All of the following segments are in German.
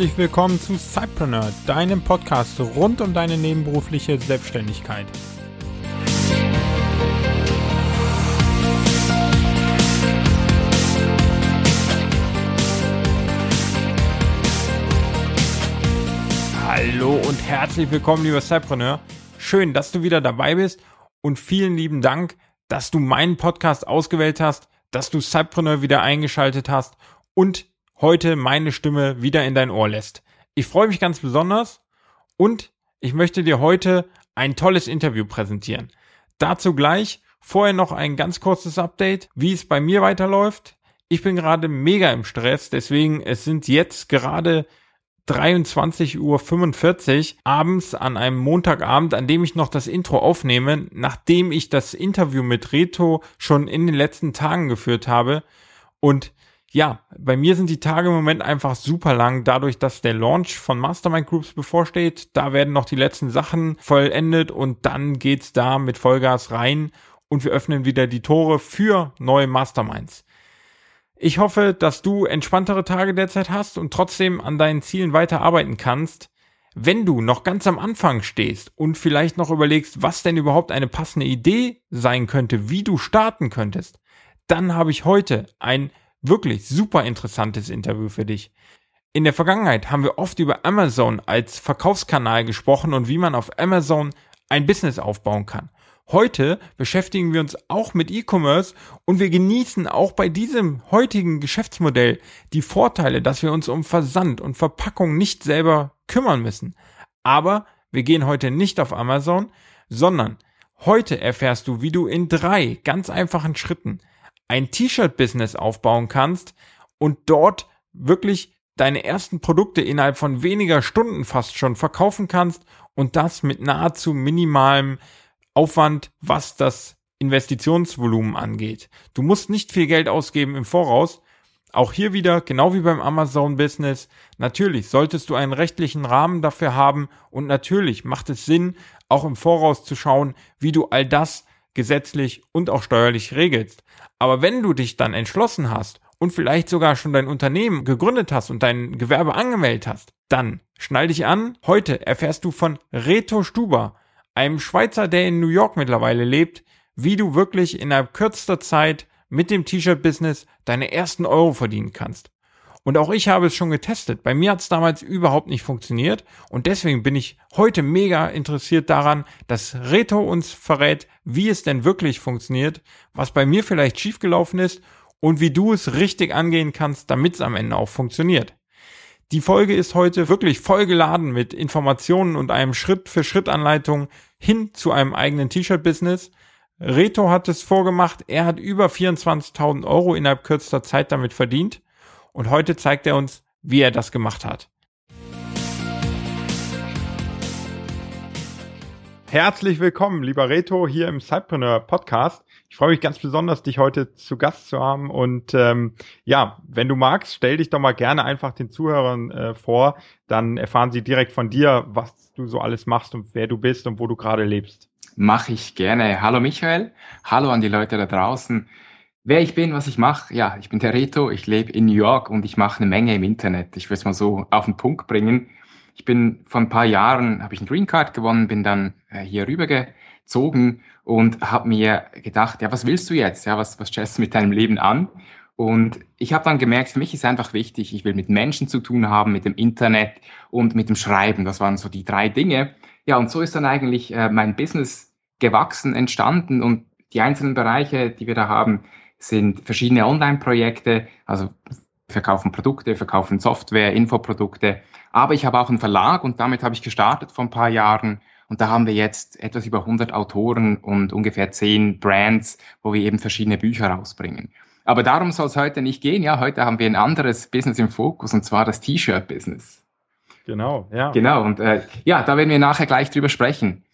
Herzlich willkommen zu Cypreneur, deinem Podcast rund um deine nebenberufliche Selbstständigkeit. Hallo und herzlich willkommen, lieber Cypreneur. Schön, dass du wieder dabei bist und vielen lieben Dank, dass du meinen Podcast ausgewählt hast, dass du Cypreneur wieder eingeschaltet hast und heute meine Stimme wieder in dein Ohr lässt. Ich freue mich ganz besonders und ich möchte dir heute ein tolles Interview präsentieren. Dazu gleich vorher noch ein ganz kurzes Update, wie es bei mir weiterläuft. Ich bin gerade mega im Stress, deswegen es sind jetzt gerade 23.45 Uhr abends an einem Montagabend, an dem ich noch das Intro aufnehme, nachdem ich das Interview mit Reto schon in den letzten Tagen geführt habe. Und ja, bei mir sind die Tage im Moment einfach super lang, dadurch, dass der Launch von Mastermind Groups bevorsteht. Da werden noch die letzten Sachen vollendet und dann geht's da mit Vollgas rein und wir öffnen wieder die Tore für neue Masterminds. Ich hoffe, dass du entspanntere Tage derzeit hast und trotzdem an deinen Zielen weiter arbeiten kannst. Wenn du noch ganz am Anfang stehst und vielleicht noch überlegst, was denn überhaupt eine passende Idee sein könnte, wie du starten könntest, dann habe ich heute ein wirklich super interessantes Interview für dich. In der Vergangenheit haben wir oft über Amazon als Verkaufskanal gesprochen und wie man auf Amazon ein Business aufbauen kann. Heute beschäftigen wir uns auch mit E-Commerce und wir genießen auch bei diesem heutigen Geschäftsmodell die Vorteile, dass wir uns um Versand und Verpackung nicht selber kümmern müssen. Aber wir gehen heute nicht auf Amazon, sondern heute erfährst du, wie du in drei ganz einfachen Schritten ein T-Shirt-Business aufbauen kannst und dort wirklich deine ersten Produkte innerhalb von weniger Stunden fast schon verkaufen kannst und das mit nahezu minimalem Aufwand, was das Investitionsvolumen angeht. Du musst nicht viel Geld ausgeben im Voraus. Auch hier wieder, genau wie beim Amazon Business, natürlich solltest du einen rechtlichen Rahmen dafür haben und natürlich macht es Sinn, auch im Voraus zu schauen, wie du all das gesetzlich und auch steuerlich regelst. Aber wenn du dich dann entschlossen hast und vielleicht sogar schon dein Unternehmen gegründet hast und dein Gewerbe angemeldet hast, dann schnall dich an. Heute erfährst du von Reto Stuber, einem Schweizer, der in New York mittlerweile lebt, wie du wirklich innerhalb kürzester Zeit mit dem T-Shirt-Business deine ersten Euro verdienen kannst. Und auch ich habe es schon getestet. Bei mir hat es damals überhaupt nicht funktioniert. Und deswegen bin ich heute mega interessiert daran, dass Reto uns verrät, wie es denn wirklich funktioniert, was bei mir vielleicht schiefgelaufen ist und wie du es richtig angehen kannst, damit es am Ende auch funktioniert. Die Folge ist heute wirklich voll geladen mit Informationen und einem Schritt-für-Schritt-Anleitung hin zu einem eigenen T-Shirt-Business. Reto hat es vorgemacht. Er hat über 24.000 Euro innerhalb kürzester Zeit damit verdient und heute zeigt er uns, wie er das gemacht hat. Herzlich willkommen, lieber Reto, hier im Cypreneur Podcast. Ich freue mich ganz besonders, dich heute zu Gast zu haben. Und ähm, ja, wenn du magst, stell dich doch mal gerne einfach den Zuhörern äh, vor. Dann erfahren sie direkt von dir, was du so alles machst und wer du bist und wo du gerade lebst. Mache ich gerne. Hallo Michael, hallo an die Leute da draußen. Wer ich bin, was ich mache, ja, ich bin der Reto, ich lebe in New York und ich mache eine Menge im Internet. Ich will es mal so auf den Punkt bringen. Ich bin vor ein paar Jahren, habe ich eine Green Card gewonnen, bin dann äh, hier rübergezogen und habe mir gedacht, ja, was willst du jetzt? Ja, was, was stellst du mit deinem Leben an? Und ich habe dann gemerkt, für mich ist einfach wichtig, ich will mit Menschen zu tun haben, mit dem Internet und mit dem Schreiben. Das waren so die drei Dinge. Ja, und so ist dann eigentlich äh, mein Business gewachsen, entstanden und die einzelnen Bereiche, die wir da haben, sind verschiedene Online-Projekte, also verkaufen Produkte, verkaufen Software, Infoprodukte. Aber ich habe auch einen Verlag und damit habe ich gestartet vor ein paar Jahren. Und da haben wir jetzt etwas über 100 Autoren und ungefähr 10 Brands, wo wir eben verschiedene Bücher rausbringen. Aber darum soll es heute nicht gehen. Ja, heute haben wir ein anderes Business im Fokus und zwar das T-Shirt-Business. Genau, ja. Genau, und äh, ja, da werden wir nachher gleich drüber sprechen.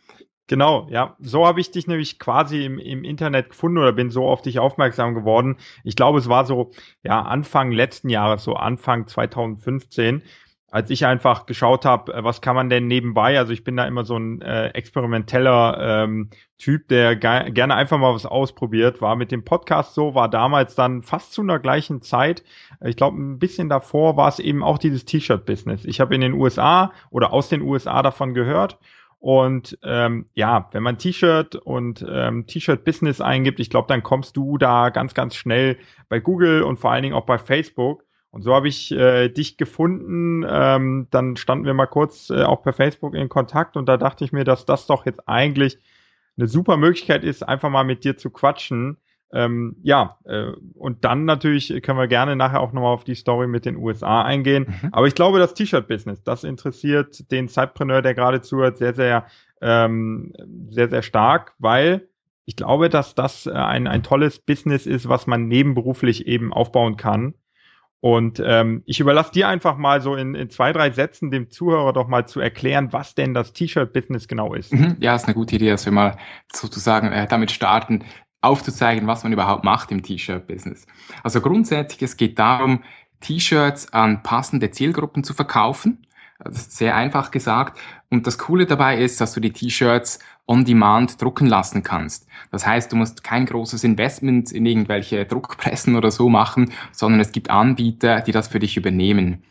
Genau, ja. So habe ich dich nämlich quasi im, im Internet gefunden oder bin so auf dich aufmerksam geworden. Ich glaube, es war so, ja, Anfang letzten Jahres, so Anfang 2015. als ich einfach geschaut habe, äh, was kann man denn nebenbei, also ich bin da immer so ein äh, experimenteller ähm, Typ, der ge gerne einfach mal was ausprobiert, war mit dem Podcast so, war damals dann fast zu einer gleichen Zeit, ich glaube ein bisschen davor war es eben auch dieses T-Shirt-Business. Ich habe in den USA oder aus den USA davon gehört und ähm, ja, wenn man T-Shirt und ähm, T-Shirt-Business eingibt, ich glaube, dann kommst du da ganz, ganz schnell bei Google und vor allen Dingen auch bei Facebook und so habe ich äh, dich gefunden. Ähm, dann standen wir mal kurz äh, auch per Facebook in Kontakt und da dachte ich mir, dass das doch jetzt eigentlich eine super Möglichkeit ist, einfach mal mit dir zu quatschen. Ähm, ja, äh, und dann natürlich können wir gerne nachher auch nochmal auf die Story mit den USA eingehen. Mhm. Aber ich glaube, das T-Shirt-Business, das interessiert den Zeitpreneur, der gerade zuhört, sehr, sehr, ähm, sehr, sehr stark, weil ich glaube, dass das äh, ein, ein tolles Business ist, was man nebenberuflich eben aufbauen kann. Und ähm, ich überlasse dir einfach mal so in, in zwei, drei Sätzen dem Zuhörer doch mal zu erklären, was denn das T-Shirt-Business genau ist. Mhm. Ja, ist eine gute Idee, dass wir mal sozusagen äh, damit starten, aufzuzeigen, was man überhaupt macht im T-Shirt-Business. Also grundsätzlich, es geht darum, T-Shirts an passende Zielgruppen zu verkaufen. Das ist sehr einfach gesagt. Und das Coole dabei ist, dass du die T-Shirts on demand drucken lassen kannst. Das heißt, du musst kein großes Investment in irgendwelche Druckpressen oder so machen, sondern es gibt Anbieter, die das für dich übernehmen.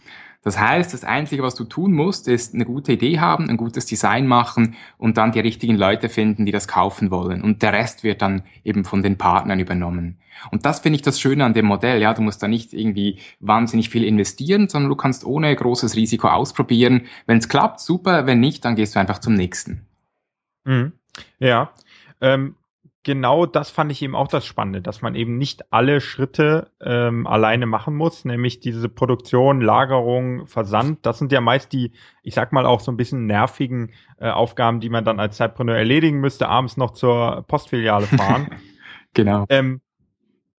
Das heißt, das Einzige, was du tun musst, ist eine gute Idee haben, ein gutes Design machen und dann die richtigen Leute finden, die das kaufen wollen. Und der Rest wird dann eben von den Partnern übernommen. Und das finde ich das Schöne an dem Modell. Ja, du musst da nicht irgendwie wahnsinnig viel investieren, sondern du kannst ohne großes Risiko ausprobieren. Wenn es klappt, super. Wenn nicht, dann gehst du einfach zum nächsten. Mhm. Ja. Ähm, genau das fand ich eben auch das Spannende, dass man eben nicht alle Schritte ähm, alleine machen muss, nämlich diese Produktion, Lagerung, Versand. Das sind ja meist die, ich sag mal auch so ein bisschen nervigen äh, Aufgaben, die man dann als Zeitpreneur erledigen müsste, abends noch zur Postfiliale fahren. genau. Ähm,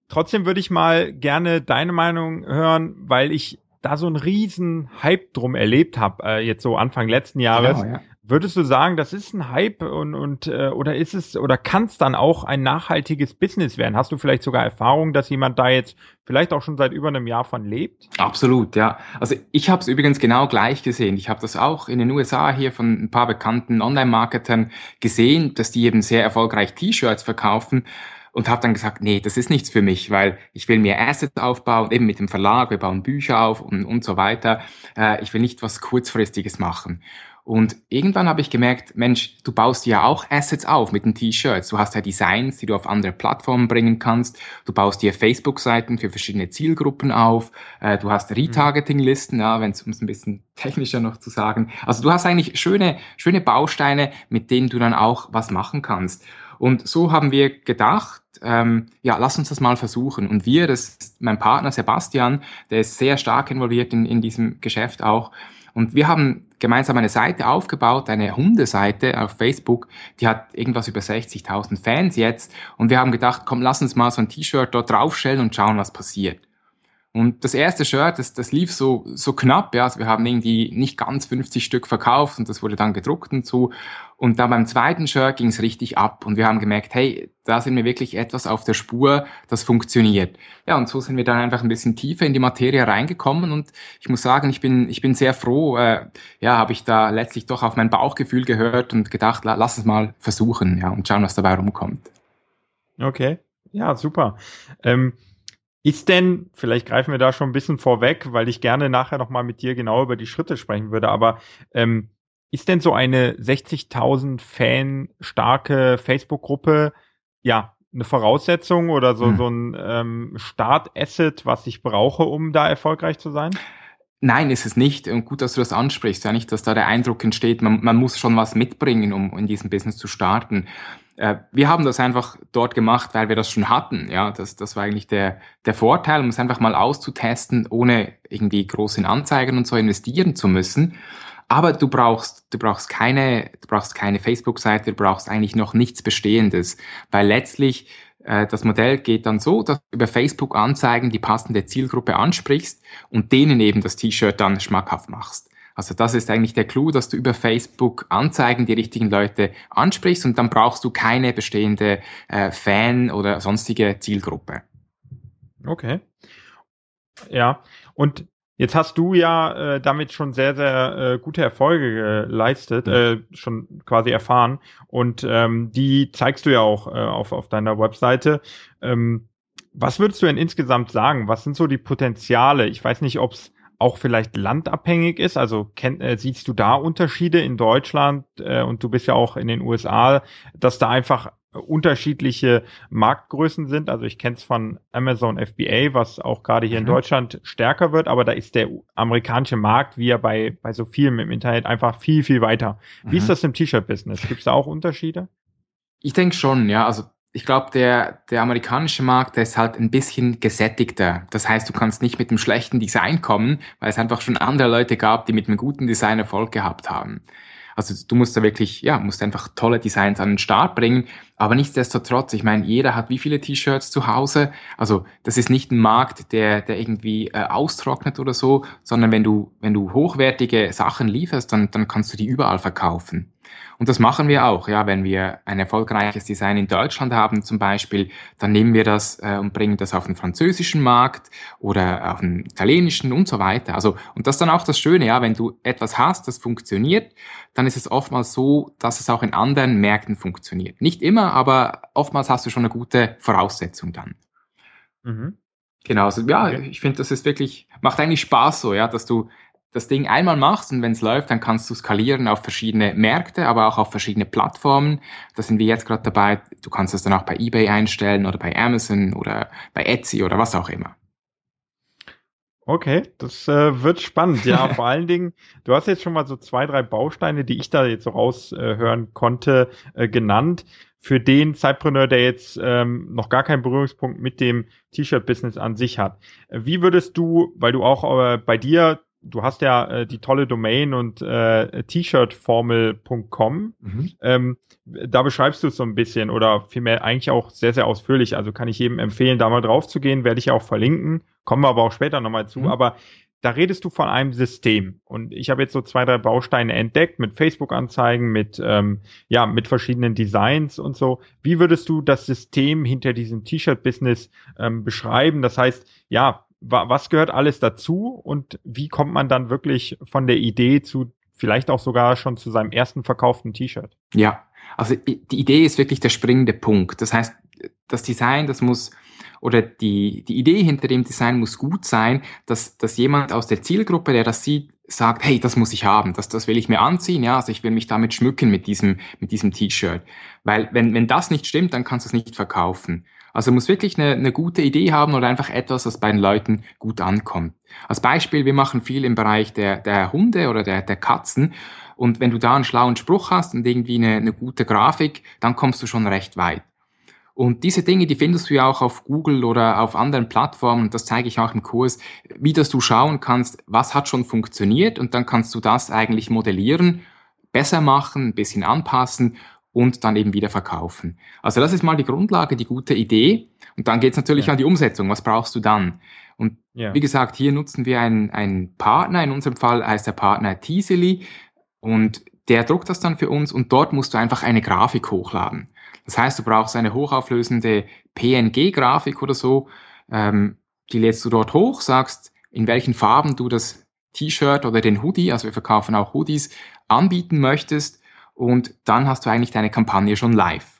trotzdem würde ich mal gerne deine Meinung hören, weil ich da so einen riesen Hype drum erlebt habe, äh, jetzt so Anfang letzten Jahres, genau, ja. Würdest du sagen, das ist ein Hype und, und äh, oder ist es oder kann es dann auch ein nachhaltiges Business werden? Hast du vielleicht sogar Erfahrung, dass jemand da jetzt vielleicht auch schon seit über einem Jahr von lebt? Absolut, ja. Also ich habe es übrigens genau gleich gesehen. Ich habe das auch in den USA hier von ein paar bekannten Online-Marketern gesehen, dass die eben sehr erfolgreich T-Shirts verkaufen und habe dann gesagt, nee, das ist nichts für mich, weil ich will mir Assets aufbauen, eben mit dem Verlag, wir bauen Bücher auf und, und so weiter. Äh, ich will nicht was kurzfristiges machen. Und irgendwann habe ich gemerkt, Mensch, du baust ja auch Assets auf mit den T-Shirts. Du hast ja Designs, die du auf andere Plattformen bringen kannst. Du baust dir Facebook-Seiten für verschiedene Zielgruppen auf. Äh, du hast Retargeting-Listen, ja, wenn es um es ein bisschen technischer noch zu sagen. Also du hast eigentlich schöne, schöne Bausteine, mit denen du dann auch was machen kannst. Und so haben wir gedacht, ähm, ja, lass uns das mal versuchen. Und wir, das ist mein Partner Sebastian, der ist sehr stark involviert in, in diesem Geschäft auch. Und wir haben gemeinsam eine Seite aufgebaut, eine Hundeseite auf Facebook, die hat irgendwas über 60.000 Fans jetzt. Und wir haben gedacht, komm, lass uns mal so ein T-Shirt dort draufstellen und schauen, was passiert. Und das erste Shirt, das, das lief so, so knapp, ja, also wir haben irgendwie nicht ganz 50 Stück verkauft und das wurde dann gedruckt und so. Und dann beim zweiten Shirt ging es richtig ab und wir haben gemerkt, hey, da sind wir wirklich etwas auf der Spur, das funktioniert. Ja, und so sind wir dann einfach ein bisschen tiefer in die Materie reingekommen und ich muss sagen, ich bin, ich bin sehr froh, äh, ja, habe ich da letztlich doch auf mein Bauchgefühl gehört und gedacht, lass es mal versuchen, ja, und schauen, was dabei rumkommt. Okay, ja, super. Ähm ist denn, vielleicht greifen wir da schon ein bisschen vorweg, weil ich gerne nachher nochmal mit dir genau über die Schritte sprechen würde, aber ähm, ist denn so eine 60.000 Fan starke Facebook-Gruppe, ja, eine Voraussetzung oder so, hm. so ein ähm, Start-Asset, was ich brauche, um da erfolgreich zu sein? Nein, ist es nicht. Und gut, dass du das ansprichst. Ja, nicht, dass da der Eindruck entsteht, man, man muss schon was mitbringen, um in diesem Business zu starten. Äh, wir haben das einfach dort gemacht, weil wir das schon hatten. Ja, das, das war eigentlich der, der Vorteil, um es einfach mal auszutesten, ohne irgendwie groß in Anzeigen und so investieren zu müssen. Aber du brauchst, du brauchst keine, du brauchst keine Facebook-Seite, du brauchst eigentlich noch nichts Bestehendes, weil letztlich äh, das Modell geht dann so, dass du über Facebook Anzeigen die passende Zielgruppe ansprichst und denen eben das T-Shirt dann schmackhaft machst. Also das ist eigentlich der Clou, dass du über Facebook Anzeigen die richtigen Leute ansprichst und dann brauchst du keine bestehende äh, Fan oder sonstige Zielgruppe. Okay. Ja, und Jetzt hast du ja äh, damit schon sehr, sehr äh, gute Erfolge geleistet, äh, schon quasi erfahren. Und ähm, die zeigst du ja auch äh, auf, auf deiner Webseite. Ähm, was würdest du denn insgesamt sagen? Was sind so die Potenziale? Ich weiß nicht, ob es auch vielleicht landabhängig ist. Also kenn, äh, siehst du da Unterschiede in Deutschland äh, und du bist ja auch in den USA, dass da einfach unterschiedliche Marktgrößen sind. Also ich kenne es von Amazon FBA, was auch gerade hier mhm. in Deutschland stärker wird, aber da ist der amerikanische Markt, wie ja bei, bei so vielem im Internet, einfach viel, viel weiter. Mhm. Wie ist mhm. das im T-Shirt-Business? Gibt es da auch Unterschiede? Ich denke schon, ja. Also ich glaube, der, der amerikanische Markt, der ist halt ein bisschen gesättigter. Das heißt, du kannst nicht mit einem schlechten Design kommen, weil es einfach schon andere Leute gab, die mit einem guten Design Erfolg gehabt haben. Also du musst da wirklich, ja, musst einfach tolle Designs an den Start bringen. Aber nichtsdestotrotz, ich meine, jeder hat wie viele T-Shirts zu Hause. Also das ist nicht ein Markt, der, der irgendwie äh, austrocknet oder so, sondern wenn du, wenn du hochwertige Sachen lieferst, dann, dann kannst du die überall verkaufen. Und das machen wir auch. Ja, wenn wir ein erfolgreiches Design in Deutschland haben zum Beispiel, dann nehmen wir das äh, und bringen das auf den französischen Markt oder auf den italienischen und so weiter. Also, und das ist dann auch das Schöne, ja, wenn du etwas hast, das funktioniert, dann ist es oftmals so, dass es auch in anderen Märkten funktioniert. Nicht immer, aber oftmals hast du schon eine gute Voraussetzung dann. Mhm. Genau, also ja, ich finde, das ist wirklich, macht eigentlich Spaß so, ja, dass du das Ding einmal machst und wenn es läuft, dann kannst du skalieren auf verschiedene Märkte, aber auch auf verschiedene Plattformen. Da sind wir jetzt gerade dabei. Du kannst es dann auch bei eBay einstellen oder bei Amazon oder bei Etsy oder was auch immer. Okay, das äh, wird spannend. Ja, vor allen Dingen, du hast jetzt schon mal so zwei, drei Bausteine, die ich da jetzt so raushören äh, konnte, äh, genannt. Für den Zeitpreneur, der jetzt ähm, noch gar keinen Berührungspunkt mit dem T-Shirt-Business an sich hat. Wie würdest du, weil du auch äh, bei dir du hast ja äh, die tolle Domain und äh, t-shirtformel.com. Mhm. Ähm, da beschreibst du es so ein bisschen oder vielmehr eigentlich auch sehr, sehr ausführlich. Also kann ich jedem empfehlen, da mal drauf zu gehen, werde ich auch verlinken. Kommen wir aber auch später nochmal zu. Mhm. Aber da redest du von einem System. Und ich habe jetzt so zwei, drei Bausteine entdeckt mit Facebook-Anzeigen, mit, ähm, ja, mit verschiedenen Designs und so. Wie würdest du das System hinter diesem T-Shirt-Business ähm, beschreiben? Das heißt, ja, was gehört alles dazu und wie kommt man dann wirklich von der Idee zu vielleicht auch sogar schon zu seinem ersten verkauften T-Shirt? Ja, also die Idee ist wirklich der springende Punkt. Das heißt, das Design, das muss oder die, die Idee hinter dem Design muss gut sein, dass, dass jemand aus der Zielgruppe, der das sieht, sagt, hey, das muss ich haben, das, das will ich mir anziehen, ja, also ich will mich damit schmücken mit diesem, mit diesem T-Shirt. Weil wenn, wenn das nicht stimmt, dann kannst du es nicht verkaufen. Also muss wirklich eine, eine gute Idee haben oder einfach etwas, das bei den Leuten gut ankommt. Als Beispiel, wir machen viel im Bereich der, der Hunde oder der, der Katzen. Und wenn du da einen schlauen Spruch hast und irgendwie eine, eine gute Grafik, dann kommst du schon recht weit. Und diese Dinge, die findest du ja auch auf Google oder auf anderen Plattformen. Das zeige ich auch im Kurs, wie dass du schauen kannst, was hat schon funktioniert und dann kannst du das eigentlich modellieren, besser machen, ein bisschen anpassen und dann eben wieder verkaufen. Also das ist mal die Grundlage, die gute Idee. Und dann geht es natürlich ja. an die Umsetzung. Was brauchst du dann? Und ja. wie gesagt, hier nutzen wir einen, einen Partner. In unserem Fall heißt der Partner Teasely. Und der druckt das dann für uns und dort musst du einfach eine Grafik hochladen. Das heißt, du brauchst eine hochauflösende PNG-Grafik oder so. Ähm, die lädst du dort hoch, sagst, in welchen Farben du das T-Shirt oder den Hoodie, also wir verkaufen auch Hoodies, anbieten möchtest und dann hast du eigentlich deine Kampagne schon live.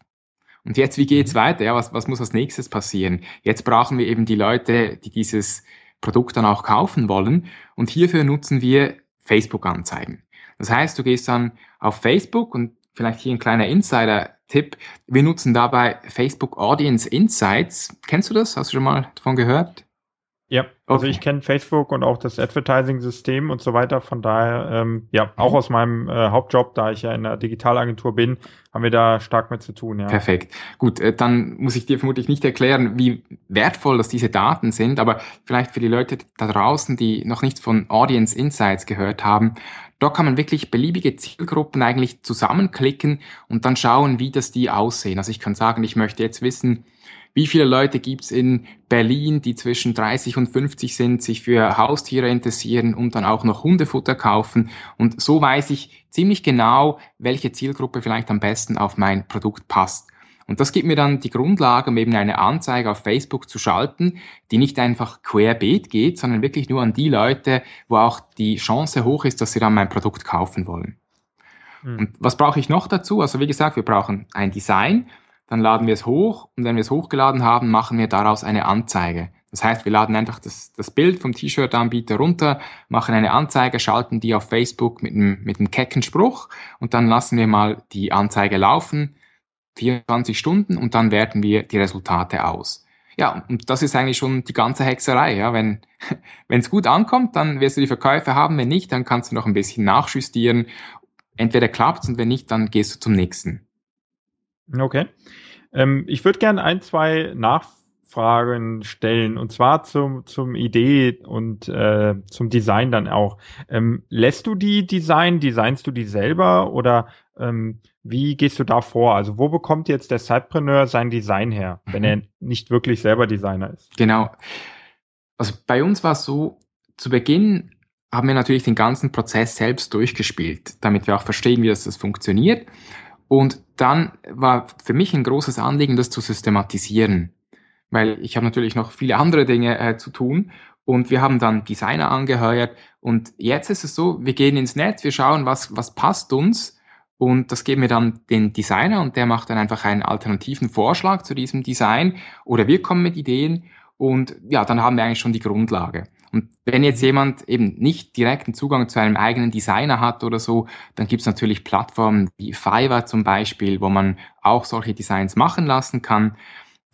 Und jetzt, wie geht's mhm. weiter? Ja, was, was muss als nächstes passieren? Jetzt brauchen wir eben die Leute, die dieses Produkt dann auch kaufen wollen. Und hierfür nutzen wir Facebook-Anzeigen. Das heißt, du gehst dann auf Facebook und vielleicht hier ein kleiner Insider-Tipp. Wir nutzen dabei Facebook Audience Insights. Kennst du das? Hast du schon mal davon gehört? Ja, also okay. ich kenne Facebook und auch das Advertising-System und so weiter. Von daher, ähm, ja, auch mhm. aus meinem äh, Hauptjob, da ich ja in der Digitalagentur bin, haben wir da stark mit zu tun. Ja. Perfekt. Gut, äh, dann muss ich dir vermutlich nicht erklären, wie wertvoll das diese Daten sind, aber vielleicht für die Leute da draußen, die noch nichts von Audience Insights gehört haben, da kann man wirklich beliebige Zielgruppen eigentlich zusammenklicken und dann schauen, wie das die aussehen. Also ich kann sagen, ich möchte jetzt wissen, wie viele Leute gibt's in Berlin, die zwischen 30 und 50 sind, sich für Haustiere interessieren und dann auch noch Hundefutter kaufen? Und so weiß ich ziemlich genau, welche Zielgruppe vielleicht am besten auf mein Produkt passt. Und das gibt mir dann die Grundlage, um eben eine Anzeige auf Facebook zu schalten, die nicht einfach querbeet geht, sondern wirklich nur an die Leute, wo auch die Chance hoch ist, dass sie dann mein Produkt kaufen wollen. Mhm. Und was brauche ich noch dazu? Also wie gesagt, wir brauchen ein Design, dann laden wir es hoch und wenn wir es hochgeladen haben, machen wir daraus eine Anzeige. Das heißt, wir laden einfach das, das Bild vom T-Shirt-Anbieter runter, machen eine Anzeige, schalten die auf Facebook mit einem, mit einem kecken Spruch und dann lassen wir mal die Anzeige laufen, 24 Stunden und dann werten wir die Resultate aus. Ja, und das ist eigentlich schon die ganze Hexerei. Ja, wenn es gut ankommt, dann wirst du die Verkäufe haben. Wenn nicht, dann kannst du noch ein bisschen nachjustieren. Entweder klappt und wenn nicht, dann gehst du zum nächsten. Okay. Ähm, ich würde gerne ein, zwei Nachfragen stellen und zwar zum, zum Idee und äh, zum Design dann auch. Ähm, lässt du die Design, designst du die selber oder ähm, wie gehst du da vor? Also wo bekommt jetzt der Sidepreneur sein Design her, wenn er nicht wirklich selber Designer ist? Genau. Also bei uns war es so, zu Beginn haben wir natürlich den ganzen Prozess selbst durchgespielt, damit wir auch verstehen, wie das, das funktioniert. Und dann war für mich ein großes Anliegen, das zu systematisieren, weil ich habe natürlich noch viele andere Dinge äh, zu tun. Und wir haben dann Designer angeheuert. Und jetzt ist es so, wir gehen ins Netz, wir schauen, was, was passt uns. Und das geben wir dann den Designer und der macht dann einfach einen alternativen Vorschlag zu diesem Design. Oder wir kommen mit Ideen. Und ja, dann haben wir eigentlich schon die Grundlage. Und wenn jetzt jemand eben nicht direkten Zugang zu einem eigenen Designer hat oder so, dann gibt es natürlich Plattformen wie Fiverr zum Beispiel, wo man auch solche Designs machen lassen kann.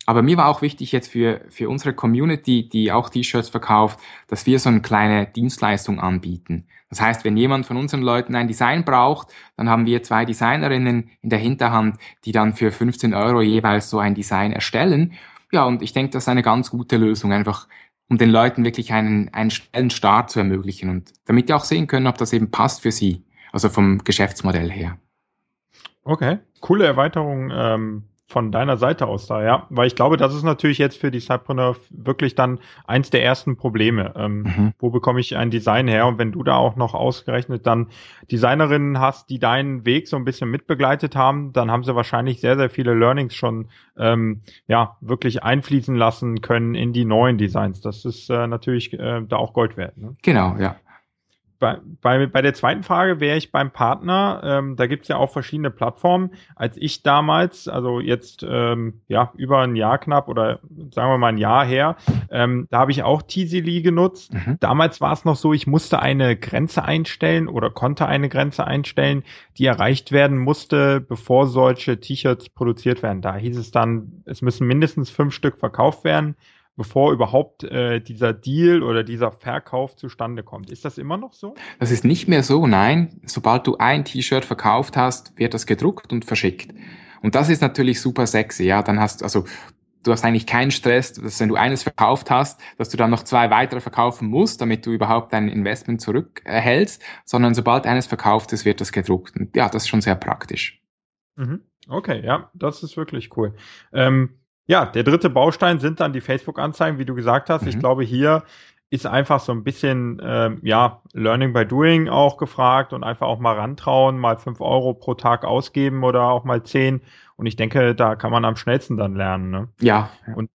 Aber mir war auch wichtig jetzt für, für unsere Community, die auch T-Shirts verkauft, dass wir so eine kleine Dienstleistung anbieten. Das heißt, wenn jemand von unseren Leuten ein Design braucht, dann haben wir zwei Designerinnen in der Hinterhand, die dann für 15 Euro jeweils so ein Design erstellen. Ja, und ich denke, das ist eine ganz gute Lösung, einfach um den Leuten wirklich einen, einen schnellen Start zu ermöglichen und damit die auch sehen können, ob das eben passt für sie, also vom Geschäftsmodell her. Okay, coole Erweiterung ähm, von deiner Seite aus da, ja. Weil ich glaube, das ist natürlich jetzt für die Cypreneur wirklich dann eins der ersten Probleme. Ähm, mhm. Wo bekomme ich ein Design her? Und wenn du da auch noch ausgerechnet dann Designerinnen hast, die deinen Weg so ein bisschen mitbegleitet haben, dann haben sie wahrscheinlich sehr, sehr viele Learnings schon ähm, ja wirklich einfließen lassen können in die neuen Designs. Das ist äh, natürlich äh, da auch Gold wert. Ne? Genau, ja bei, bei, bei der zweiten Frage wäre ich beim Partner. Ähm, da gibt es ja auch verschiedene Plattformen. Als ich damals, also jetzt ähm, ja über ein Jahr knapp oder sagen wir mal ein Jahr her, ähm, da habe ich auch Teasily genutzt. Mhm. Damals war es noch so, ich musste eine Grenze einstellen oder konnte eine Grenze einstellen, die erreicht werden musste, bevor solche T-Shirts produziert werden. Da hieß es dann, es müssen mindestens fünf Stück verkauft werden bevor überhaupt äh, dieser Deal oder dieser Verkauf zustande kommt. Ist das immer noch so? Das ist nicht mehr so, nein. Sobald du ein T-Shirt verkauft hast, wird das gedruckt und verschickt. Und das ist natürlich super sexy, ja. Dann hast also du hast eigentlich keinen Stress, dass wenn du eines verkauft hast, dass du dann noch zwei weitere verkaufen musst, damit du überhaupt dein Investment zurückerhältst, sondern sobald eines verkauft ist, wird das gedruckt. Und ja, das ist schon sehr praktisch. Mhm. Okay, ja, das ist wirklich cool. Ähm, ja, der dritte Baustein sind dann die Facebook-Anzeigen, wie du gesagt hast. Mhm. Ich glaube, hier ist einfach so ein bisschen, ähm, ja, Learning by Doing auch gefragt und einfach auch mal rantrauen, mal fünf Euro pro Tag ausgeben oder auch mal zehn. Und ich denke, da kann man am schnellsten dann lernen. Ne? Ja. Und,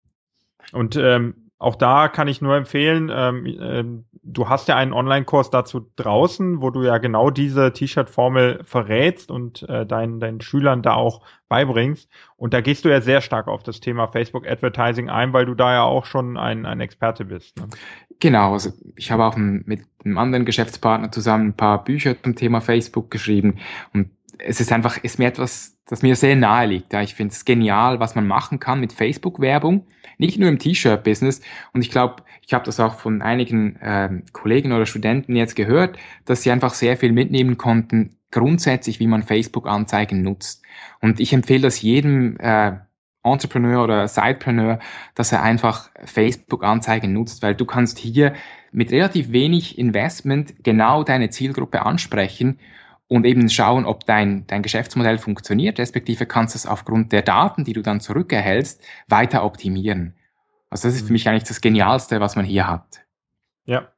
und ähm, auch da kann ich nur empfehlen, ähm, ähm, du hast ja einen Online-Kurs dazu draußen, wo du ja genau diese T-Shirt-Formel verrätst und äh, deinen, deinen Schülern da auch beibringst. Und da gehst du ja sehr stark auf das Thema Facebook Advertising ein, weil du da ja auch schon ein, ein Experte bist. Ne? Genau, also ich habe auch mit einem anderen Geschäftspartner zusammen ein paar Bücher zum Thema Facebook geschrieben und es ist einfach, ist mir etwas, das mir sehr nahe liegt. Ja. Ich finde es genial, was man machen kann mit Facebook-Werbung, nicht nur im T-Shirt-Business. Und ich glaube, ich habe das auch von einigen äh, Kollegen oder Studenten jetzt gehört, dass sie einfach sehr viel mitnehmen konnten, grundsätzlich, wie man Facebook-Anzeigen nutzt. Und ich empfehle das jedem äh, Entrepreneur oder Sidepreneur, dass er einfach Facebook-Anzeigen nutzt, weil du kannst hier mit relativ wenig Investment genau deine Zielgruppe ansprechen und eben schauen, ob dein, dein Geschäftsmodell funktioniert, respektive kannst du es aufgrund der Daten, die du dann zurückerhältst, weiter optimieren. Also das ist für mhm. mich eigentlich das Genialste, was man hier hat. Ja.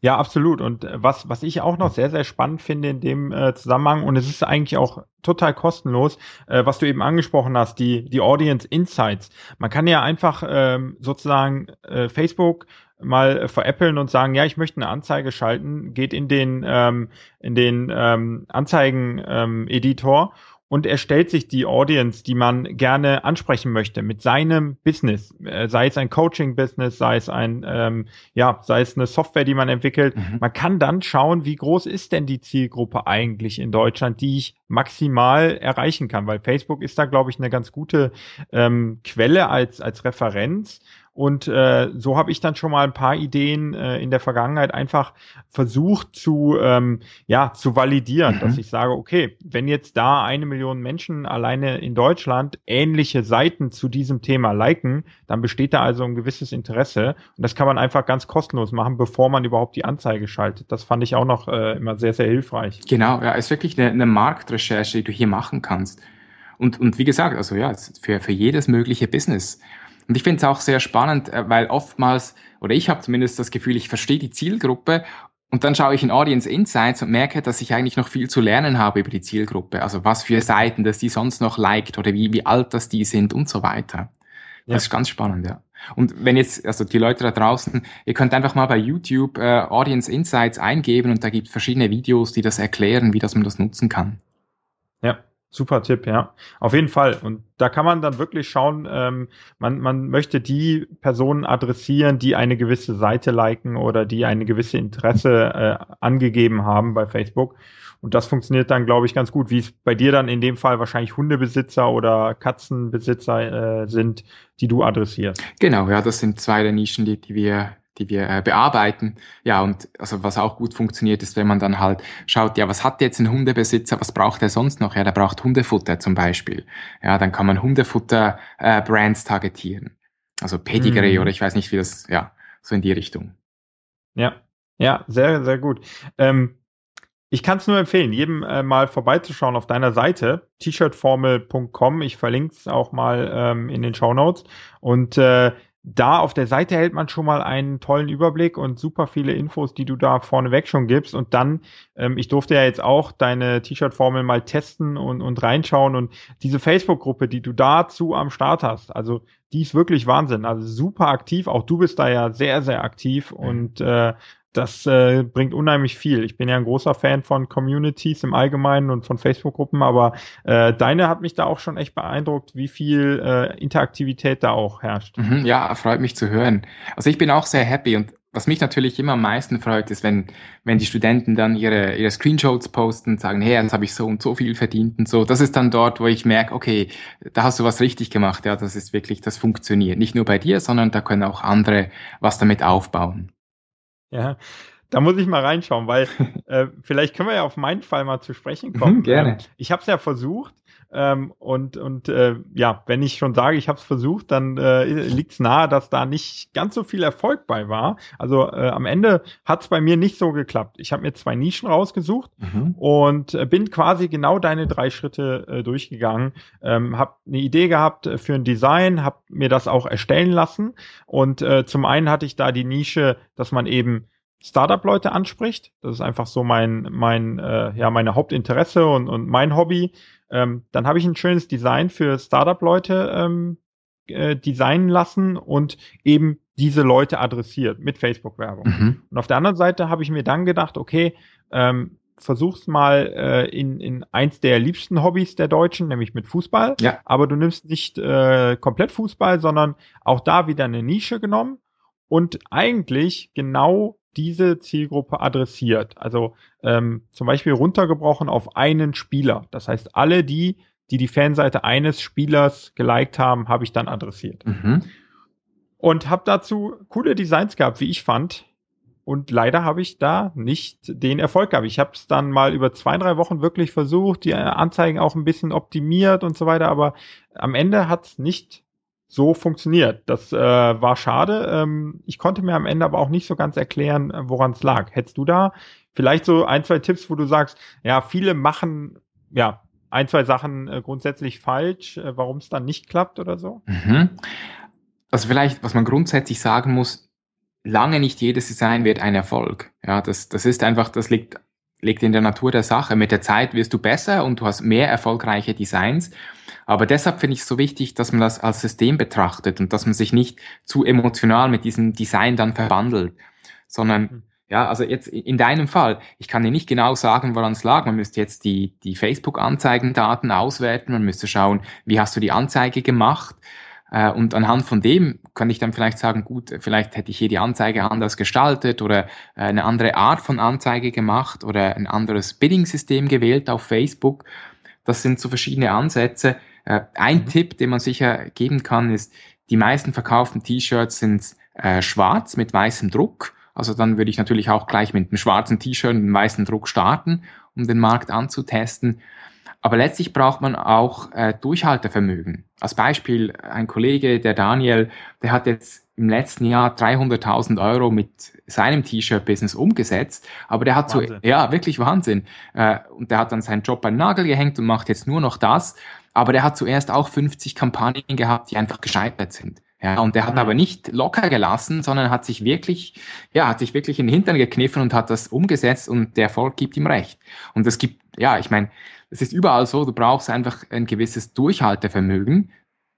Ja, absolut. Und äh, was, was ich auch noch sehr, sehr spannend finde in dem äh, Zusammenhang, und es ist eigentlich auch total kostenlos, äh, was du eben angesprochen hast, die, die Audience Insights. Man kann ja einfach ähm, sozusagen äh, Facebook mal veräppeln und sagen, ja, ich möchte eine Anzeige schalten, geht in den ähm, in den ähm, Anzeigen-Editor ähm, und er stellt sich die Audience, die man gerne ansprechen möchte, mit seinem Business, äh, sei es ein Coaching-Business, sei es ein, ähm, ja, sei es eine Software, die man entwickelt. Mhm. Man kann dann schauen, wie groß ist denn die Zielgruppe eigentlich in Deutschland, die ich maximal erreichen kann, weil Facebook ist da, glaube ich, eine ganz gute ähm, Quelle als, als Referenz. Und äh, so habe ich dann schon mal ein paar Ideen äh, in der Vergangenheit einfach versucht zu, ähm, ja, zu validieren, mhm. dass ich sage, okay, wenn jetzt da eine Million Menschen alleine in Deutschland ähnliche Seiten zu diesem Thema liken, dann besteht da also ein gewisses Interesse. Und das kann man einfach ganz kostenlos machen, bevor man überhaupt die Anzeige schaltet. Das fand ich auch noch äh, immer sehr, sehr hilfreich. Genau, ja, ist wirklich eine, eine Marktrecherche, die du hier machen kannst. Und, und wie gesagt, also ja, für, für jedes mögliche Business. Und ich finde es auch sehr spannend, äh, weil oftmals, oder ich habe zumindest das Gefühl, ich verstehe die Zielgruppe und dann schaue ich in Audience Insights und merke, dass ich eigentlich noch viel zu lernen habe über die Zielgruppe. Also was für Seiten, dass die sonst noch liked oder wie, wie alt das die sind und so weiter. Das ja. ist ganz spannend, ja. Und wenn jetzt, also die Leute da draußen, ihr könnt einfach mal bei YouTube äh, Audience Insights eingeben und da gibt es verschiedene Videos, die das erklären, wie das man das nutzen kann. Super Tipp, ja. Auf jeden Fall. Und da kann man dann wirklich schauen, ähm, man, man möchte die Personen adressieren, die eine gewisse Seite liken oder die eine gewisse Interesse äh, angegeben haben bei Facebook. Und das funktioniert dann, glaube ich, ganz gut, wie es bei dir dann in dem Fall wahrscheinlich Hundebesitzer oder Katzenbesitzer äh, sind, die du adressierst. Genau, ja, das sind zwei der Nischen, die, die wir die wir äh, bearbeiten. Ja, und also was auch gut funktioniert, ist, wenn man dann halt schaut, ja, was hat jetzt ein Hundebesitzer, was braucht er sonst noch? Ja, der braucht Hundefutter zum Beispiel. Ja, dann kann man Hundefutter-Brands äh, targetieren. Also Pedigree mhm. oder ich weiß nicht, wie das, ja, so in die Richtung. Ja, ja, sehr, sehr gut. Ähm, ich kann es nur empfehlen, jedem äh, mal vorbeizuschauen auf deiner Seite, t-shirtformel.com. Ich verlinke es auch mal ähm, in den Show Notes. Und äh, da auf der Seite hält man schon mal einen tollen Überblick und super viele Infos, die du da vorneweg schon gibst. Und dann, ähm, ich durfte ja jetzt auch deine T-Shirt-Formel mal testen und, und reinschauen. Und diese Facebook-Gruppe, die du dazu am Start hast, also die ist wirklich Wahnsinn. Also super aktiv. Auch du bist da ja sehr, sehr aktiv. Mhm. Und äh, das äh, bringt unheimlich viel. Ich bin ja ein großer Fan von Communities im Allgemeinen und von Facebook-Gruppen, aber äh, deine hat mich da auch schon echt beeindruckt, wie viel äh, Interaktivität da auch herrscht. Mhm, ja, freut mich zu hören. Also ich bin auch sehr happy und was mich natürlich immer am meisten freut, ist, wenn, wenn die Studenten dann ihre, ihre Screenshots posten und sagen, hey, jetzt habe ich so und so viel verdient und so. Das ist dann dort, wo ich merke, okay, da hast du was richtig gemacht. Ja, das ist wirklich, das funktioniert. Nicht nur bei dir, sondern da können auch andere was damit aufbauen. Ja, da muss ich mal reinschauen, weil äh, vielleicht können wir ja auf meinen Fall mal zu sprechen kommen. Mhm, gerne. Ähm, ich habe es ja versucht ähm, und und äh, ja, wenn ich schon sage, ich habe es versucht, dann äh, liegt es nahe, dass da nicht ganz so viel Erfolg bei war. Also äh, am Ende hat es bei mir nicht so geklappt. Ich habe mir zwei Nischen rausgesucht mhm. und äh, bin quasi genau deine drei Schritte äh, durchgegangen. Ähm, habe eine Idee gehabt äh, für ein Design, habe mir das auch erstellen lassen und äh, zum einen hatte ich da die Nische, dass man eben Startup-Leute anspricht. Das ist einfach so mein, mein, äh, ja, meine Hauptinteresse und, und mein Hobby. Ähm, dann habe ich ein schönes Design für Startup-Leute ähm, äh, designen lassen und eben diese Leute adressiert mit Facebook-Werbung. Mhm. Und auf der anderen Seite habe ich mir dann gedacht, okay, ähm, versuch's mal äh, in, in eins der liebsten Hobbys der Deutschen, nämlich mit Fußball. Ja. Aber du nimmst nicht äh, komplett Fußball, sondern auch da wieder eine Nische genommen und eigentlich genau diese Zielgruppe adressiert. Also ähm, zum Beispiel runtergebrochen auf einen Spieler. Das heißt, alle die, die die Fanseite eines Spielers geliked haben, habe ich dann adressiert. Mhm. Und habe dazu coole Designs gehabt, wie ich fand. Und leider habe ich da nicht den Erfolg gehabt. Ich habe es dann mal über zwei, drei Wochen wirklich versucht, die Anzeigen auch ein bisschen optimiert und so weiter, aber am Ende hat es nicht so funktioniert. Das äh, war schade. Ähm, ich konnte mir am Ende aber auch nicht so ganz erklären, äh, woran es lag. Hättest du da vielleicht so ein, zwei Tipps, wo du sagst, ja, viele machen ja ein, zwei Sachen äh, grundsätzlich falsch, äh, warum es dann nicht klappt oder so? Mhm. Also vielleicht, was man grundsätzlich sagen muss, lange nicht jedes Design wird ein Erfolg. Ja, das, das ist einfach, das liegt, liegt in der Natur der Sache. Mit der Zeit wirst du besser und du hast mehr erfolgreiche Designs. Aber deshalb finde ich es so wichtig, dass man das als System betrachtet und dass man sich nicht zu emotional mit diesem Design dann verwandelt, sondern mhm. Ja, also jetzt in deinem Fall, ich kann dir nicht genau sagen, woran es lag. Man müsste jetzt die, die Facebook-Anzeigendaten auswerten, man müsste schauen, wie hast du die Anzeige gemacht. Äh, und anhand von dem kann ich dann vielleicht sagen, gut, vielleicht hätte ich hier die Anzeige anders gestaltet oder äh, eine andere Art von Anzeige gemacht oder ein anderes Bidding-System gewählt auf Facebook. Das sind so verschiedene Ansätze. Äh, ein mhm. Tipp, den man sicher geben kann, ist, die meisten verkauften T-Shirts sind schwarz mit weißem Druck. Also dann würde ich natürlich auch gleich mit einem schwarzen T-Shirt und einem weißen Druck starten, um den Markt anzutesten. Aber letztlich braucht man auch äh, Durchhaltevermögen. Als Beispiel ein Kollege, der Daniel, der hat jetzt im letzten Jahr 300.000 Euro mit seinem T-Shirt-Business umgesetzt. Aber der hat Wahnsinn. so, ja, wirklich Wahnsinn. Äh, und der hat dann seinen Job beim Nagel gehängt und macht jetzt nur noch das. Aber der hat zuerst auch 50 Kampagnen gehabt, die einfach gescheitert sind. Ja, und der hat mhm. aber nicht locker gelassen, sondern hat sich wirklich, ja, hat sich wirklich in den Hintern gekniffen und hat das umgesetzt und der Erfolg gibt ihm recht. Und es gibt, ja, ich meine, es ist überall so, du brauchst einfach ein gewisses Durchhaltevermögen.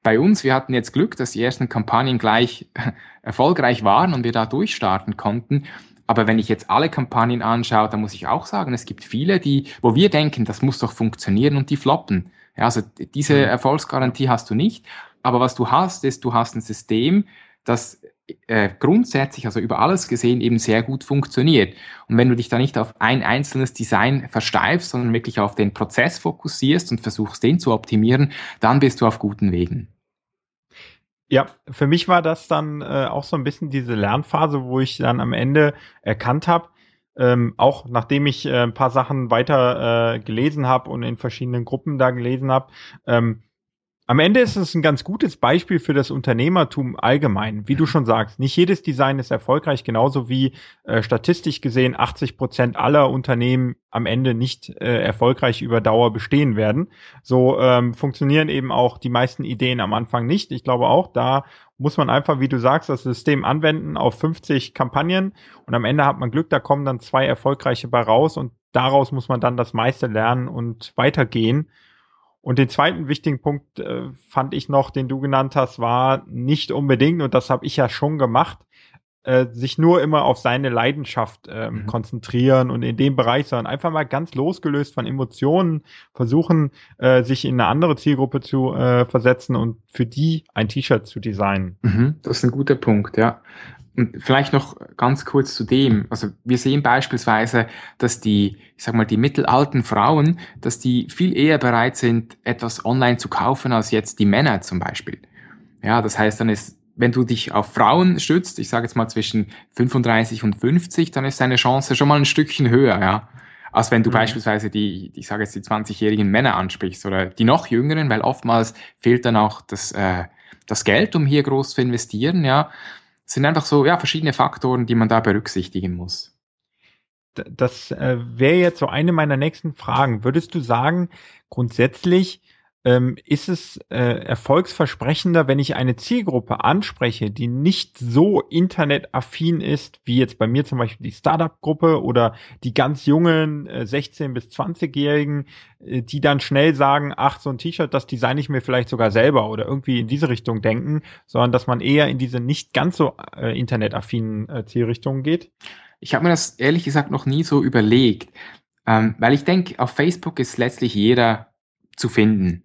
Bei uns, wir hatten jetzt Glück, dass die ersten Kampagnen gleich erfolgreich waren und wir da durchstarten konnten. Aber wenn ich jetzt alle Kampagnen anschaue, dann muss ich auch sagen, es gibt viele, die, wo wir denken, das muss doch funktionieren und die floppen. Ja, also diese mhm. Erfolgsgarantie hast du nicht. Aber was du hast, ist, du hast ein System, das äh, grundsätzlich, also über alles gesehen, eben sehr gut funktioniert. Und wenn du dich da nicht auf ein einzelnes Design versteifst, sondern wirklich auf den Prozess fokussierst und versuchst, den zu optimieren, dann bist du auf guten Wegen. Ja, für mich war das dann äh, auch so ein bisschen diese Lernphase, wo ich dann am Ende erkannt habe, ähm, auch nachdem ich äh, ein paar Sachen weiter äh, gelesen habe und in verschiedenen Gruppen da gelesen habe, ähm, am Ende ist es ein ganz gutes Beispiel für das Unternehmertum allgemein. Wie du schon sagst, nicht jedes Design ist erfolgreich, genauso wie äh, statistisch gesehen 80 Prozent aller Unternehmen am Ende nicht äh, erfolgreich über Dauer bestehen werden. So ähm, funktionieren eben auch die meisten Ideen am Anfang nicht. Ich glaube auch, da muss man einfach, wie du sagst, das System anwenden auf 50 Kampagnen und am Ende hat man Glück, da kommen dann zwei erfolgreiche bei raus und daraus muss man dann das meiste lernen und weitergehen. Und den zweiten wichtigen Punkt äh, fand ich noch, den du genannt hast, war nicht unbedingt, und das habe ich ja schon gemacht, äh, sich nur immer auf seine Leidenschaft ähm, mhm. konzentrieren und in dem Bereich, sondern einfach mal ganz losgelöst von Emotionen versuchen, äh, sich in eine andere Zielgruppe zu äh, versetzen und für die ein T-Shirt zu designen. Mhm, das ist ein guter Punkt, ja. Und vielleicht noch ganz kurz zu dem. Also wir sehen beispielsweise, dass die, ich sag mal, die mittelalten Frauen, dass die viel eher bereit sind, etwas online zu kaufen, als jetzt die Männer zum Beispiel. Ja, das heißt, dann ist, wenn du dich auf Frauen stützt, ich sage jetzt mal zwischen 35 und 50, dann ist deine Chance schon mal ein Stückchen höher, ja. Als wenn du mhm. beispielsweise die, ich sage jetzt die 20-jährigen Männer ansprichst oder die noch jüngeren, weil oftmals fehlt dann auch das, äh, das Geld, um hier groß zu investieren, ja sind einfach so ja, verschiedene Faktoren, die man da berücksichtigen muss. Das äh, wäre jetzt so eine meiner nächsten Fragen. Würdest du sagen, grundsätzlich ähm, ist es äh, erfolgsversprechender, wenn ich eine Zielgruppe anspreche, die nicht so internetaffin ist, wie jetzt bei mir zum Beispiel die Startup-Gruppe oder die ganz jungen äh, 16- bis 20-Jährigen, äh, die dann schnell sagen, ach, so ein T-Shirt, das designe ich mir vielleicht sogar selber oder irgendwie in diese Richtung denken, sondern dass man eher in diese nicht ganz so äh, internetaffinen äh, Zielrichtungen geht? Ich habe mir das ehrlich gesagt noch nie so überlegt, ähm, weil ich denke, auf Facebook ist letztlich jeder zu finden.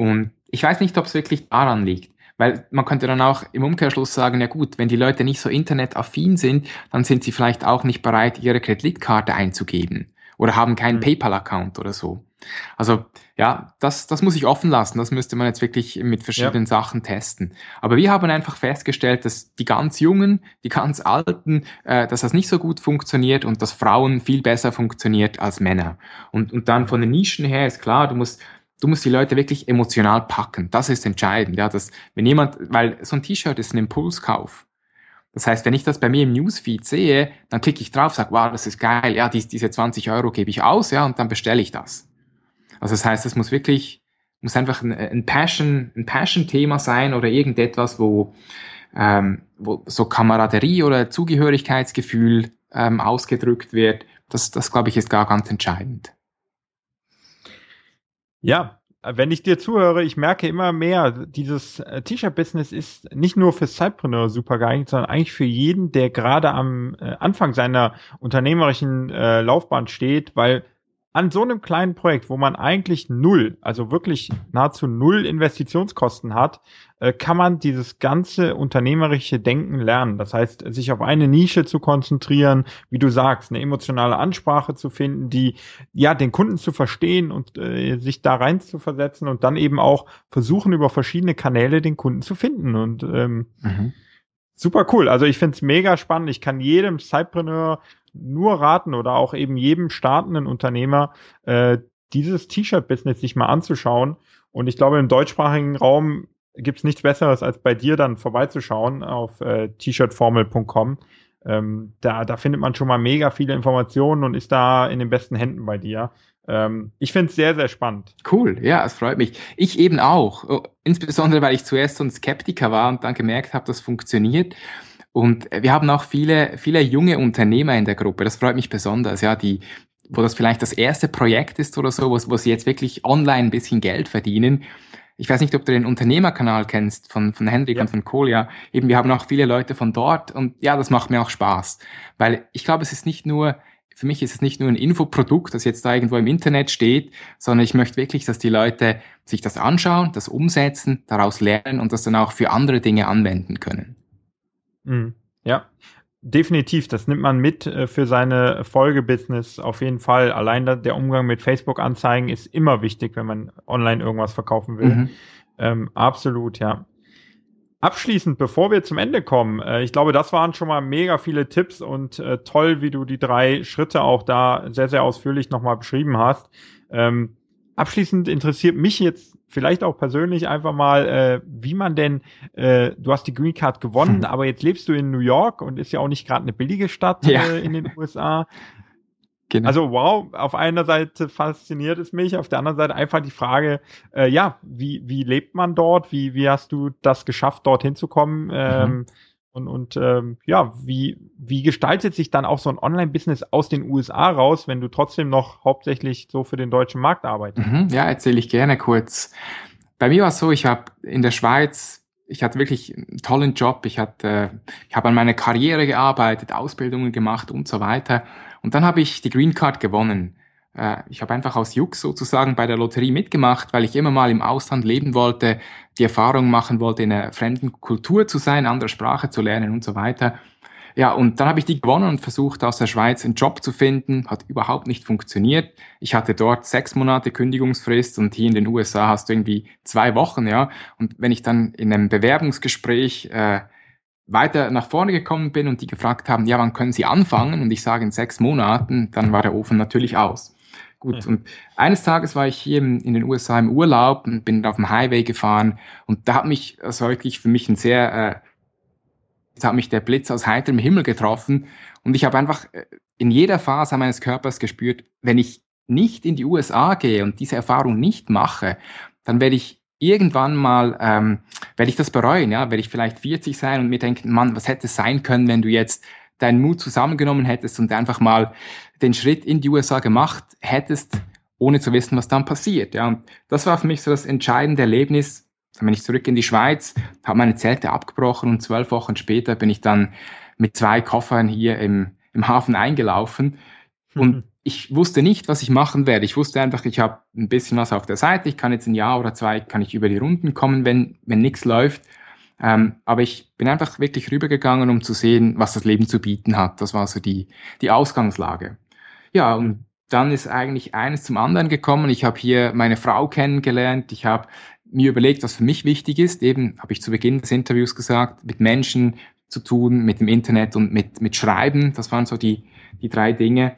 Und ich weiß nicht, ob es wirklich daran liegt. Weil man könnte dann auch im Umkehrschluss sagen, ja gut, wenn die Leute nicht so internetaffin sind, dann sind sie vielleicht auch nicht bereit, ihre Kreditkarte einzugeben oder haben keinen mhm. PayPal-Account oder so. Also ja, das, das muss ich offen lassen. Das müsste man jetzt wirklich mit verschiedenen ja. Sachen testen. Aber wir haben einfach festgestellt, dass die ganz Jungen, die ganz Alten, äh, dass das nicht so gut funktioniert und dass Frauen viel besser funktioniert als Männer. Und, und dann von den Nischen her ist klar, du musst du musst die Leute wirklich emotional packen. Das ist entscheidend. Ja, dass, wenn jemand, weil so ein T-Shirt ist ein Impulskauf. Das heißt, wenn ich das bei mir im Newsfeed sehe, dann klicke ich drauf, sage, wow, das ist geil, ja, die, diese 20 Euro gebe ich aus, ja, und dann bestelle ich das. Also das heißt, es muss wirklich, muss einfach ein, ein Passion, ein Passion-Thema sein oder irgendetwas, wo, ähm, wo so Kameraderie oder Zugehörigkeitsgefühl ähm, ausgedrückt wird. Das, das glaube ich, ist gar ganz entscheidend. Ja, wenn ich dir zuhöre, ich merke immer mehr, dieses äh, T-Shirt-Business ist nicht nur für Sidepreneur super geeignet, sondern eigentlich für jeden, der gerade am äh, Anfang seiner unternehmerischen äh, Laufbahn steht, weil an so einem kleinen Projekt, wo man eigentlich null, also wirklich nahezu null Investitionskosten hat, äh, kann man dieses ganze unternehmerische Denken lernen. Das heißt, sich auf eine Nische zu konzentrieren, wie du sagst, eine emotionale Ansprache zu finden, die ja den Kunden zu verstehen und äh, sich da rein zu versetzen und dann eben auch versuchen über verschiedene Kanäle den Kunden zu finden und ähm, mhm. Super cool. Also ich finde es mega spannend. Ich kann jedem Sidepreneur nur raten oder auch eben jedem startenden Unternehmer, äh, dieses T-Shirt-Business sich mal anzuschauen. Und ich glaube, im deutschsprachigen Raum gibt's nichts Besseres, als bei dir dann vorbeizuschauen auf äh, t-shirtformel.com. Ähm, da, da findet man schon mal mega viele Informationen und ist da in den besten Händen bei dir. Ähm, ich finde es sehr, sehr spannend. Cool, ja, es freut mich. Ich eben auch. Insbesondere, weil ich zuerst so ein Skeptiker war und dann gemerkt habe, das funktioniert. Und wir haben auch viele, viele junge Unternehmer in der Gruppe. Das freut mich besonders, ja, die, wo das vielleicht das erste Projekt ist oder so, wo, wo sie jetzt wirklich online ein bisschen Geld verdienen. Ich weiß nicht, ob du den Unternehmerkanal kennst von, von Hendrik ja. und von Kolia. Eben, wir haben auch viele Leute von dort und ja, das macht mir auch Spaß. Weil ich glaube, es ist nicht nur, für mich ist es nicht nur ein Infoprodukt, das jetzt da irgendwo im Internet steht, sondern ich möchte wirklich, dass die Leute sich das anschauen, das umsetzen, daraus lernen und das dann auch für andere Dinge anwenden können. Mhm. Ja, definitiv. Das nimmt man mit äh, für seine Folgebusiness auf jeden Fall. Allein der Umgang mit Facebook-Anzeigen ist immer wichtig, wenn man online irgendwas verkaufen will. Mhm. Ähm, absolut, ja. Abschließend, bevor wir zum Ende kommen, äh, ich glaube, das waren schon mal mega viele Tipps und äh, toll, wie du die drei Schritte auch da sehr, sehr ausführlich nochmal beschrieben hast. Ähm, abschließend interessiert mich jetzt vielleicht auch persönlich einfach mal, äh, wie man denn, äh, du hast die Green Card gewonnen, hm. aber jetzt lebst du in New York und ist ja auch nicht gerade eine billige Stadt ja. äh, in den USA. Genau. Also wow, auf einer Seite fasziniert es mich, auf der anderen Seite einfach die Frage, äh, ja, wie, wie lebt man dort? Wie, wie hast du das geschafft, dorthin zu kommen? Mhm. Und, und ähm, ja, wie, wie gestaltet sich dann auch so ein Online-Business aus den USA raus, wenn du trotzdem noch hauptsächlich so für den deutschen Markt arbeitest? Mhm, ja, erzähle ich gerne kurz. Bei mir war es so, ich habe in der Schweiz, ich hatte wirklich einen tollen Job, ich hatte, ich habe an meiner Karriere gearbeitet, Ausbildungen gemacht und so weiter. Und dann habe ich die Green Card gewonnen. Äh, ich habe einfach aus Jux sozusagen bei der Lotterie mitgemacht, weil ich immer mal im Ausland leben wollte, die Erfahrung machen wollte, in einer fremden Kultur zu sein, andere Sprache zu lernen und so weiter. Ja, und dann habe ich die gewonnen und versucht, aus der Schweiz einen Job zu finden. Hat überhaupt nicht funktioniert. Ich hatte dort sechs Monate Kündigungsfrist und hier in den USA hast du irgendwie zwei Wochen, ja. Und wenn ich dann in einem Bewerbungsgespräch äh, weiter nach vorne gekommen bin und die gefragt haben, ja, wann können Sie anfangen? Und ich sage in sechs Monaten, dann war der Ofen natürlich aus. Gut, und eines Tages war ich hier in den USA im Urlaub und bin auf dem Highway gefahren und da hat mich, also wirklich für mich ein sehr, äh, da hat mich der Blitz aus heiterem Himmel getroffen und ich habe einfach äh, in jeder Phase meines Körpers gespürt, wenn ich nicht in die USA gehe und diese Erfahrung nicht mache, dann werde ich irgendwann mal, ähm, werde ich das bereuen, ja, werde ich vielleicht 40 sein und mir denken, Mann, was hätte es sein können, wenn du jetzt deinen Mut zusammengenommen hättest und einfach mal den Schritt in die USA gemacht hättest, ohne zu wissen, was dann passiert. Ja, und das war für mich so das entscheidende Erlebnis. Dann bin ich zurück in die Schweiz, habe meine Zelte abgebrochen und zwölf Wochen später bin ich dann mit zwei Koffern hier im, im Hafen eingelaufen. Und mhm. ich wusste nicht, was ich machen werde. Ich wusste einfach, ich habe ein bisschen was auf der Seite. Ich kann jetzt ein Jahr oder zwei, kann ich über die Runden kommen, wenn, wenn nichts läuft. Ähm, aber ich bin einfach wirklich rübergegangen, um zu sehen, was das Leben zu bieten hat. Das war so die, die Ausgangslage. Ja, und dann ist eigentlich eines zum anderen gekommen. Ich habe hier meine Frau kennengelernt. Ich habe mir überlegt, was für mich wichtig ist. Eben habe ich zu Beginn des Interviews gesagt, mit Menschen zu tun, mit dem Internet und mit, mit Schreiben. Das waren so die, die drei Dinge.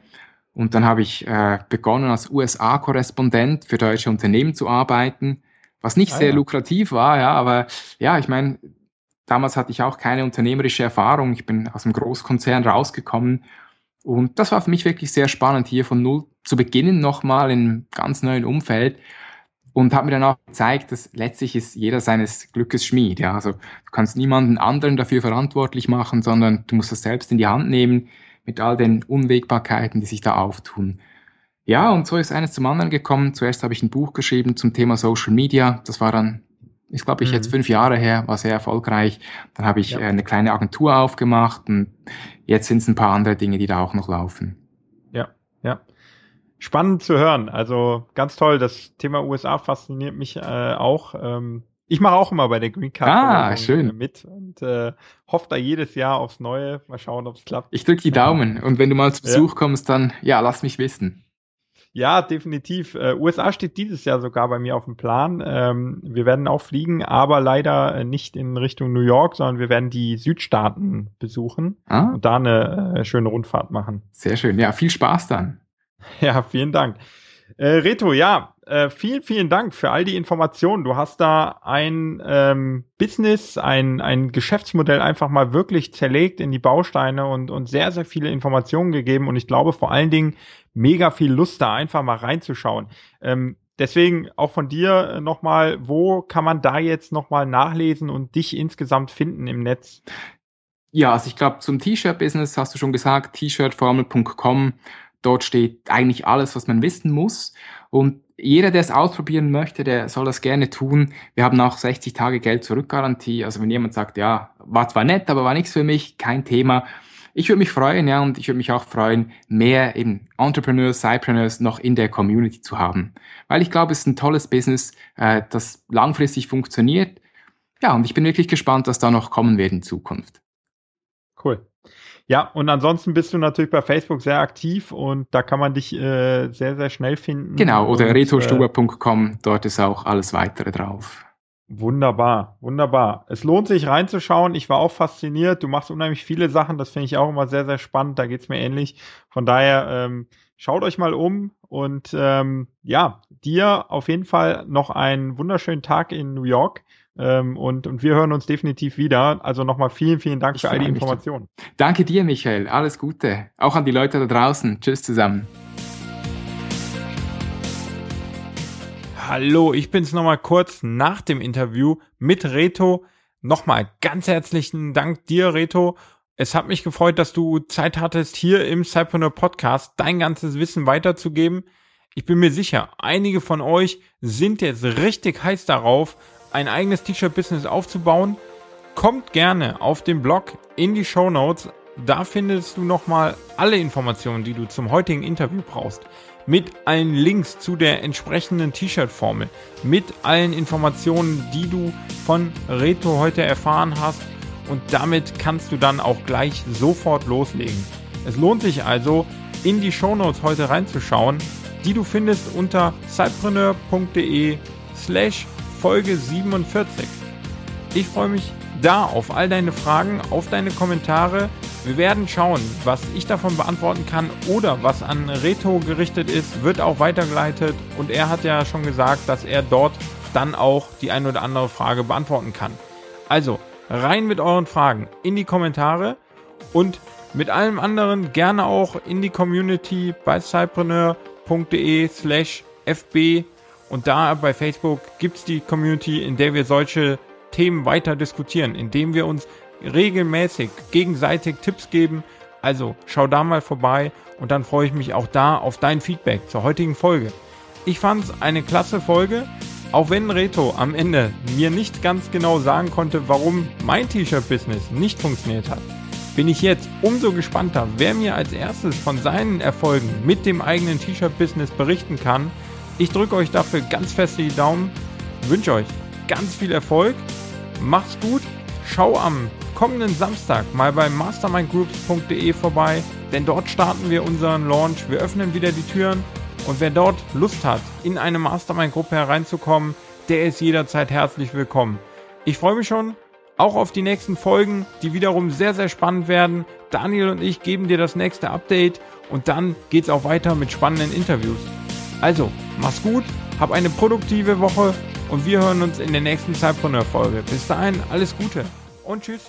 Und dann habe ich äh, begonnen, als USA-Korrespondent für deutsche Unternehmen zu arbeiten was nicht ah, sehr ja. lukrativ war, ja, aber ja, ich meine, damals hatte ich auch keine unternehmerische Erfahrung. Ich bin aus einem Großkonzern rausgekommen und das war für mich wirklich sehr spannend, hier von null zu beginnen, nochmal in einem ganz neuen Umfeld. und hat mir dann auch gezeigt, dass letztlich ist jeder seines Glückes Schmied. Ja? Also du kannst niemanden anderen dafür verantwortlich machen, sondern du musst das selbst in die Hand nehmen mit all den Unwägbarkeiten, die sich da auftun. Ja, und so ist eines zum anderen gekommen. Zuerst habe ich ein Buch geschrieben zum Thema Social Media. Das war dann, ich glaube, ich mhm. jetzt fünf Jahre her, war sehr erfolgreich. Dann habe ich ja. Äh, eine kleine Agentur aufgemacht und jetzt sind es ein paar andere Dinge, die da auch noch laufen. Ja, ja spannend zu hören. Also ganz toll. Das Thema USA fasziniert mich äh, auch. Ähm, ich mache auch immer bei der Green Card ah, schön. Mit und äh, hoffe da jedes Jahr aufs Neue. Mal schauen, ob es klappt. Ich drücke die Daumen und wenn du mal zu Besuch ja. kommst, dann ja, lass mich wissen. Ja, definitiv. Äh, USA steht dieses Jahr sogar bei mir auf dem Plan. Ähm, wir werden auch fliegen, aber leider nicht in Richtung New York, sondern wir werden die Südstaaten besuchen ah. und da eine äh, schöne Rundfahrt machen. Sehr schön. Ja, viel Spaß dann. Ja, vielen Dank. Äh, Reto, ja, äh, vielen, vielen Dank für all die Informationen. Du hast da ein ähm, Business, ein, ein Geschäftsmodell einfach mal wirklich zerlegt in die Bausteine und, und sehr, sehr viele Informationen gegeben. Und ich glaube vor allen Dingen mega viel Lust da einfach mal reinzuschauen. Ähm, deswegen auch von dir nochmal, wo kann man da jetzt nochmal nachlesen und dich insgesamt finden im Netz? Ja, also ich glaube, zum T-Shirt-Business hast du schon gesagt, t-shirtformel.com Dort steht eigentlich alles, was man wissen muss. Und jeder, der es ausprobieren möchte, der soll das gerne tun. Wir haben auch 60 Tage Geld zurückgarantie. Also wenn jemand sagt, ja, war zwar nett, aber war nichts für mich, kein Thema. Ich würde mich freuen, ja, und ich würde mich auch freuen, mehr eben Entrepreneurs, Sidepreneurs noch in der Community zu haben. Weil ich glaube, es ist ein tolles Business, äh, das langfristig funktioniert. Ja, und ich bin wirklich gespannt, was da noch kommen wird in Zukunft. Cool. Ja, und ansonsten bist du natürlich bei Facebook sehr aktiv und da kann man dich äh, sehr, sehr schnell finden. Genau, oder retostuber.com, dort ist auch alles weitere drauf. Wunderbar, wunderbar. Es lohnt sich reinzuschauen. Ich war auch fasziniert. Du machst unheimlich viele Sachen. Das finde ich auch immer sehr, sehr spannend. Da geht's mir ähnlich. Von daher ähm, schaut euch mal um und ähm, ja, dir auf jeden Fall noch einen wunderschönen Tag in New York. Ähm, und, und wir hören uns definitiv wieder. Also nochmal vielen, vielen Dank ich für all die Informationen. Danke dir, Michael. Alles Gute. Auch an die Leute da draußen. Tschüss zusammen. Hallo, ich bin's nochmal kurz nach dem Interview mit Reto. Nochmal ganz herzlichen Dank dir, Reto. Es hat mich gefreut, dass du Zeit hattest, hier im Cypreneur Podcast dein ganzes Wissen weiterzugeben. Ich bin mir sicher, einige von euch sind jetzt richtig heiß darauf, ein eigenes T-Shirt-Business aufzubauen, kommt gerne auf den Blog in die Show Notes. Da findest du nochmal alle Informationen, die du zum heutigen Interview brauchst. Mit allen Links zu der entsprechenden T-Shirt-Formel. Mit allen Informationen, die du von Reto heute erfahren hast. Und damit kannst du dann auch gleich sofort loslegen. Es lohnt sich also, in die Show Notes heute reinzuschauen, die du findest unter sidepreneur.de slash Folge 47. Ich freue mich da auf all deine Fragen, auf deine Kommentare. Wir werden schauen, was ich davon beantworten kann oder was an Reto gerichtet ist, wird auch weitergeleitet und er hat ja schon gesagt, dass er dort dann auch die ein oder andere Frage beantworten kann. Also rein mit euren Fragen in die Kommentare und mit allem anderen gerne auch in die Community bei cypreneur.de slash fb und da bei Facebook gibt es die Community, in der wir solche Themen weiter diskutieren, indem wir uns regelmäßig gegenseitig Tipps geben. Also schau da mal vorbei und dann freue ich mich auch da auf dein Feedback zur heutigen Folge. Ich fand es eine klasse Folge, auch wenn Reto am Ende mir nicht ganz genau sagen konnte, warum mein T-Shirt-Business nicht funktioniert hat. Bin ich jetzt umso gespannter, wer mir als erstes von seinen Erfolgen mit dem eigenen T-Shirt-Business berichten kann ich drücke euch dafür ganz fest die Daumen, wünsche euch ganz viel Erfolg, macht's gut, schau am kommenden Samstag mal bei mastermindgroups.de vorbei, denn dort starten wir unseren Launch, wir öffnen wieder die Türen und wer dort Lust hat, in eine Mastermind-Gruppe hereinzukommen, der ist jederzeit herzlich willkommen. Ich freue mich schon auch auf die nächsten Folgen, die wiederum sehr, sehr spannend werden. Daniel und ich geben dir das nächste Update und dann geht's auch weiter mit spannenden Interviews. Also, mach's gut, hab eine produktive Woche und wir hören uns in der nächsten Zeitpreneur-Folge. Bis dahin, alles Gute und tschüss.